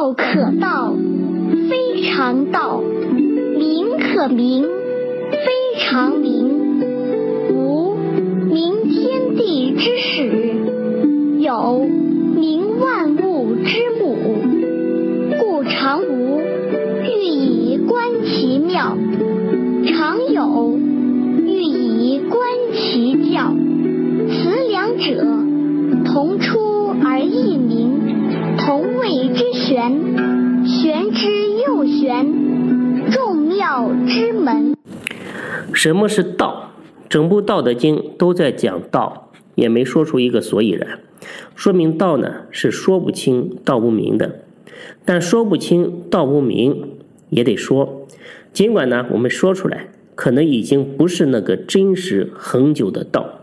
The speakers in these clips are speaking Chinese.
道可道，非常道；名可名，非常名。无名天地之始，有名万物之母。故常无，欲以观其妙；常有，欲以观其教。此两者，同出而异名，同谓之玄。玄之又玄，众妙之门。什么是道？整部《道德经》都在讲道，也没说出一个所以然，说明道呢是说不清道不明的。但说不清道不明也得说，尽管呢我们说出来，可能已经不是那个真实恒久的道，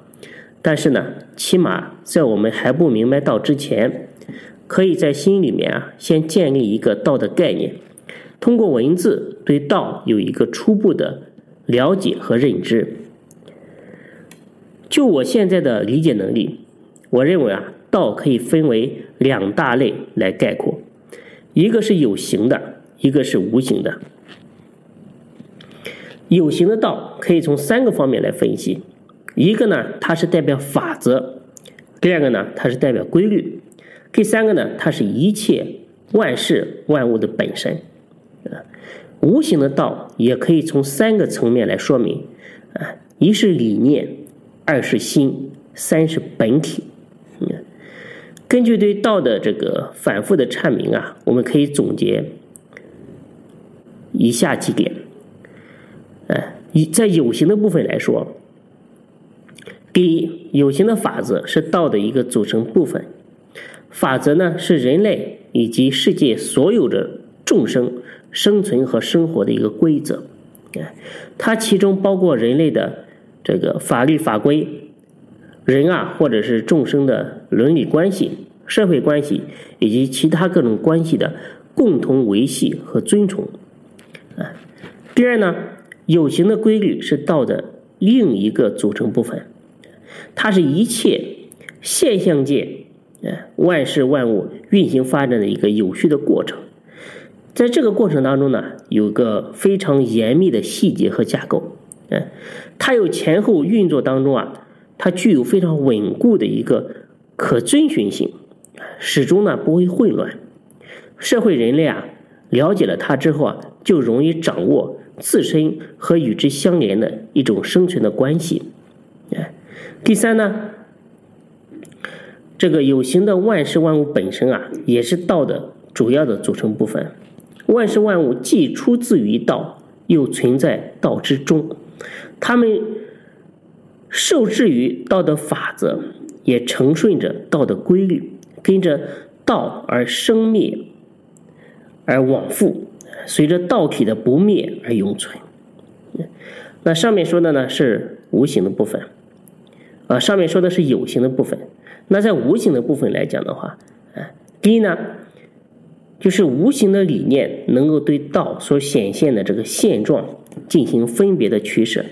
但是呢，起码在我们还不明白道之前，可以在心里面啊先建立一个道的概念，通过文字对道有一个初步的了解和认知。就我现在的理解能力，我认为啊，道可以分为两大类来概括，一个是有形的，一个是无形的。有形的道可以从三个方面来分析，一个呢，它是代表法则；第二个呢，它是代表规律；第三个呢，它是一切万事万物的本身。啊，无形的道也可以从三个层面来说明，啊，一是理念。二是心，三是本体。根据对道的这个反复的阐明啊，我们可以总结以下几点。哎，以在有形的部分来说，第一，有形的法则是道的一个组成部分。法则呢，是人类以及世界所有的众生生存和生活的一个规则。哎，它其中包括人类的。这个法律法规，人啊，或者是众生的伦理关系、社会关系以及其他各种关系的共同维系和尊崇。啊，第二呢，有形的规律是道的另一个组成部分，它是一切现象界，哎，万事万物运行发展的一个有序的过程。在这个过程当中呢，有个非常严密的细节和架构。嗯，它有前后运作当中啊，它具有非常稳固的一个可遵循性，始终呢不会混乱。社会人类啊了解了它之后啊，就容易掌握自身和与之相连的一种生存的关系。哎，第三呢，这个有形的万事万物本身啊，也是道的主要的组成部分。万事万物既出自于道，又存在道之中。他们受制于道的法则，也承顺着道的规律，跟着道而生灭，而往复，随着道体的不灭而永存。那上面说的呢是无形的部分，啊，上面说的是有形的部分。那在无形的部分来讲的话，啊，第一呢，就是无形的理念能够对道所显现的这个现状进行分别的取舍。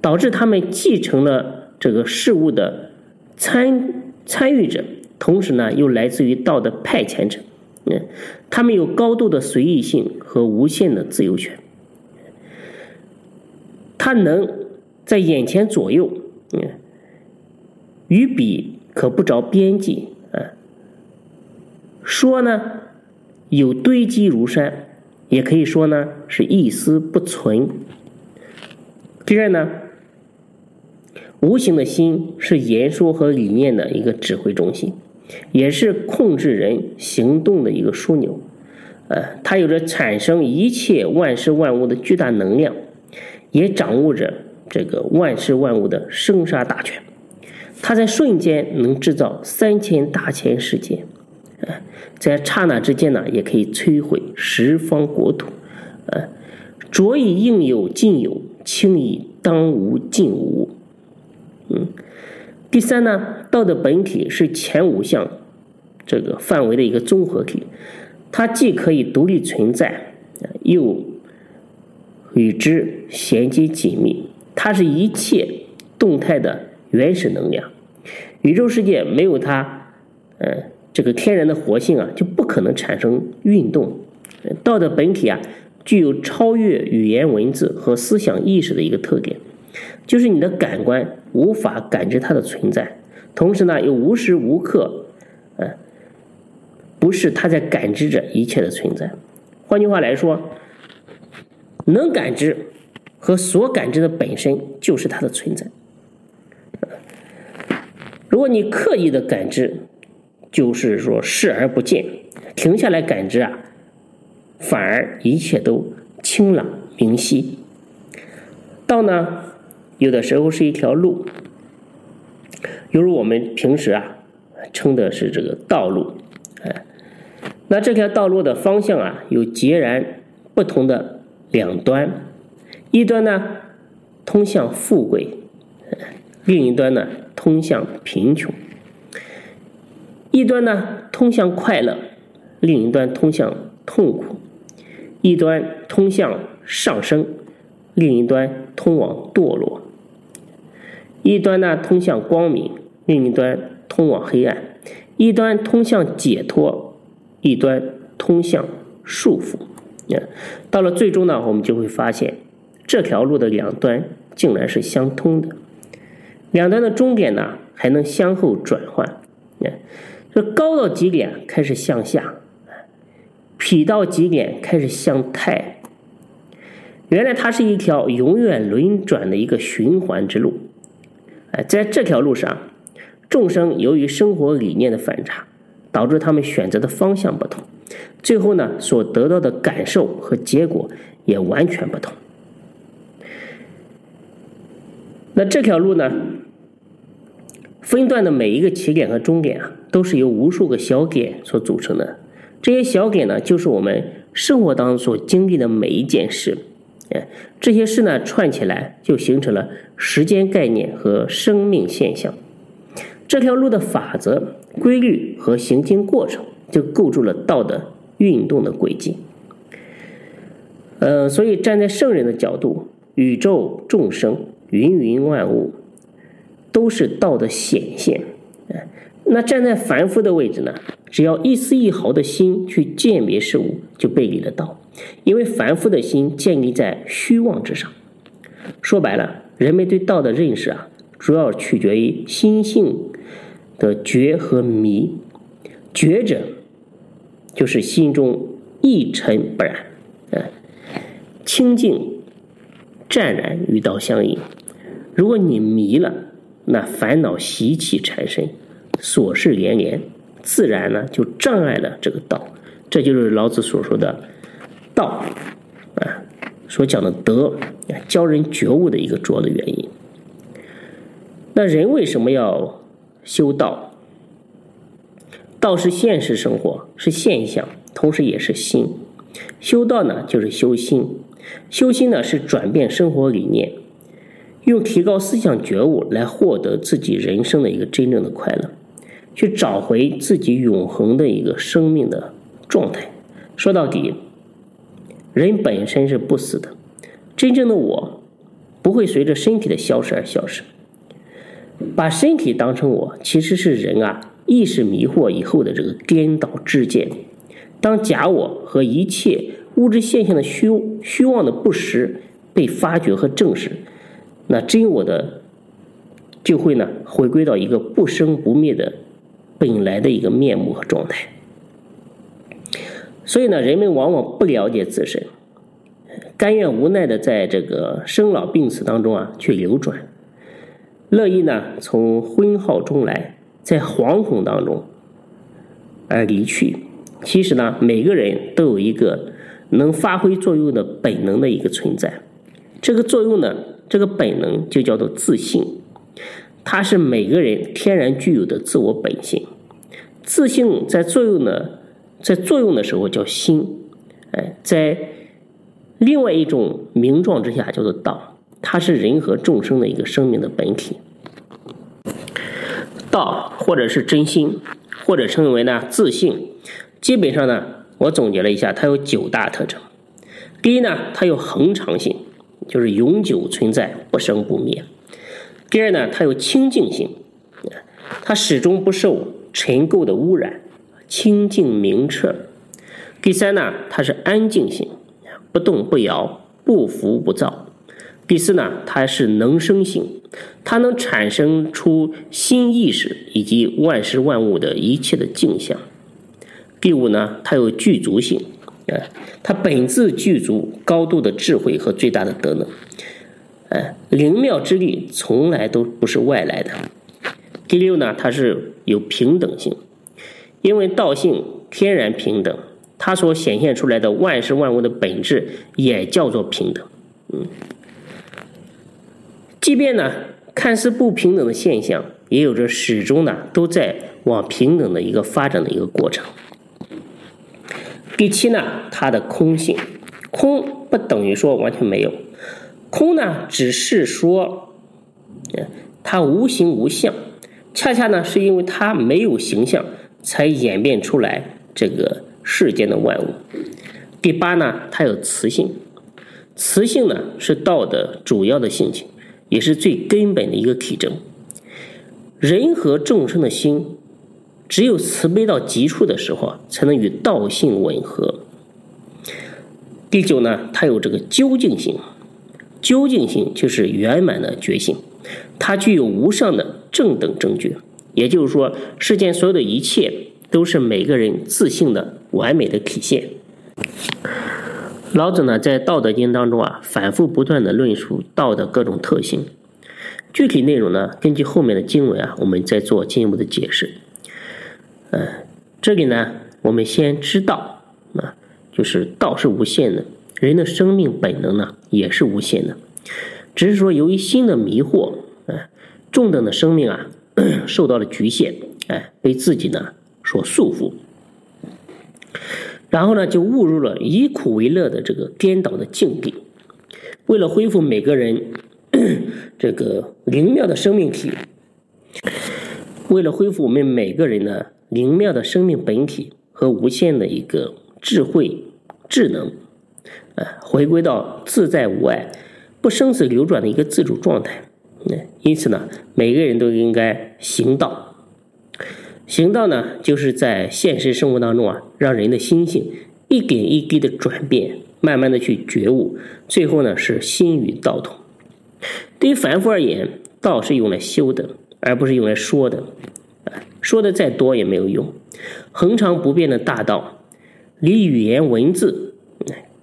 导致他们继承了这个事物的参参与者，同时呢又来自于道的派遣者，嗯，他们有高度的随意性和无限的自由权，他能在眼前左右，嗯，与彼可不着边际，啊，说呢有堆积如山，也可以说呢是一丝不存。第二呢，无形的心是言说和理念的一个指挥中心，也是控制人行动的一个枢纽。呃，它有着产生一切万事万物的巨大能量，也掌握着这个万事万物的生杀大权。它在瞬间能制造三千大千世界，啊，在刹那之间呢，也可以摧毁十方国土。呃，着以应有尽有。清以当无尽无，嗯，第三呢，道的本体是前五项这个范围的一个综合体，它既可以独立存在，又与之衔接紧密。它是一切动态的原始能量，宇宙世界没有它，呃，这个天然的活性啊，就不可能产生运动。道的本体啊，具有超越语言文字和思想意识的一个特点，就是你的感官无法感知它的存在，同时呢，又无时无刻，呃，不是它在感知着一切的存在。换句话来说，能感知和所感知的本身就是它的存在。如果你刻意的感知，就是说视而不见，停下来感知啊。反而一切都清朗明晰。道呢，有的时候是一条路，犹如我们平时啊称的是这个道路，哎，那这条道路的方向啊有截然不同的两端，一端呢通向富贵，另一端呢通向贫穷；一端呢通向快乐，另一端通向痛苦。一端通向上升，另一端通往堕落；一端呢通向光明，另一端通往黑暗；一端通向解脱，一端通向束缚。到了最终呢，我们就会发现，这条路的两端竟然是相通的，两端的终点呢还能相互转换。这高到极点开始向下。痞到极点，开始向太。原来它是一条永远轮转的一个循环之路。在这条路上，众生由于生活理念的反差，导致他们选择的方向不同，最后呢，所得到的感受和结果也完全不同。那这条路呢，分段的每一个起点和终点啊，都是由无数个小点所组成的。这些小点呢，就是我们生活当中所经历的每一件事，哎，这些事呢串起来，就形成了时间概念和生命现象。这条路的法则、规律和行进过程，就构筑了道的运动的轨迹。呃，所以站在圣人的角度，宇宙众生、芸芸万物，都是道的显现。哎，那站在凡夫的位置呢？只要一丝一毫的心去鉴别事物，就背离了道，因为凡夫的心建立在虚妄之上。说白了，人们对道的认识啊，主要取决于心性的觉和迷。觉者就是心中一尘不染，嗯，清净湛然与道相应。如果你迷了，那烦恼习气缠身，琐事连连。自然呢，就障碍了这个道，这就是老子所说的“道”啊，所讲的“德”，啊教人觉悟的一个主要的原因。那人为什么要修道？道是现实生活，是现象，同时也是心。修道呢，就是修心。修心呢，是转变生活理念，用提高思想觉悟来获得自己人生的一个真正的快乐。去找回自己永恒的一个生命的状态。说到底，人本身是不死的，真正的我不会随着身体的消失而消失。把身体当成我，其实是人啊意识迷惑以后的这个颠倒之见。当假我和一切物质现象的虚虚妄的不实被发掘和证实，那真我的就会呢回归到一个不生不灭的。本来的一个面目和状态，所以呢，人们往往不了解自身，甘愿无奈的在这个生老病死当中啊去流转，乐意呢从昏耗中来，在惶恐当中而离去。其实呢，每个人都有一个能发挥作用的本能的一个存在，这个作用呢，这个本能就叫做自信。它是每个人天然具有的自我本性，自信在作用的，在作用的时候叫心，哎，在另外一种名状之下叫做道，它是人和众生的一个生命的本体。道或者是真心，或者称为呢自信，基本上呢，我总结了一下，它有九大特征。第一呢，它有恒常性，就是永久存在，不生不灭。第二呢，它有清净性，它始终不受尘垢的污染，清净明澈。第三呢，它是安静性，不动不摇，不浮不躁。第四呢，它是能生性，它能产生出新意识以及万事万物的一切的镜像。第五呢，它有具足性，哎，它本自具足高度的智慧和最大的德能，哎，灵妙之力从来都不是外来的。第六呢，它是有平等性，因为道性天然平等，它所显现出来的万事万物的本质也叫做平等，嗯。即便呢，看似不平等的现象，也有着始终呢都在往平等的一个发展的一个过程。第七呢，它的空性，空不等于说完全没有，空呢只是说，它无形无相，恰恰呢是因为它没有形象，才演变出来这个世间的万物。第八呢，它有磁性，磁性呢是道的主要的性情。也是最根本的一个体征。人和众生的心，只有慈悲到极处的时候啊，才能与道性吻合。第九呢，它有这个究竟性，究竟性就是圆满的觉性，它具有无上的正等正觉。也就是说，世间所有的一切都是每个人自信的完美的体现。老子呢，在《道德经》当中啊，反复不断的论述道的各种特性。具体内容呢，根据后面的经文啊，我们再做进一步的解释。嗯，这里呢，我们先知道啊，就是道是无限的，人的生命本能呢也是无限的，只是说由于心的迷惑，哎，中等的生命啊 受到了局限，哎，被自己呢所束缚。然后呢，就误入了以苦为乐的这个颠倒的境地。为了恢复每个人 这个灵妙的生命体，为了恢复我们每个人的灵妙的生命本体和无限的一个智慧智能，呃，回归到自在无碍、不生死流转的一个自主状态。因此呢，每个人都应该行道。行道呢，就是在现实生活当中啊，让人的心性一点一滴的转变，慢慢的去觉悟，最后呢是心与道同。对于凡夫而言，道是用来修的，而不是用来说的。说的再多也没有用。恒常不变的大道，离语言文字，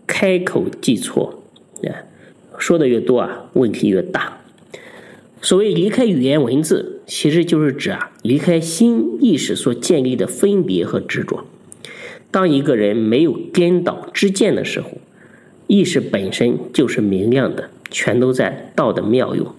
开口即错。说的越多啊，问题越大。所谓离开语言文字，其实就是指啊，离开心意识所建立的分别和执着。当一个人没有颠倒之见的时候，意识本身就是明亮的，全都在道的妙用。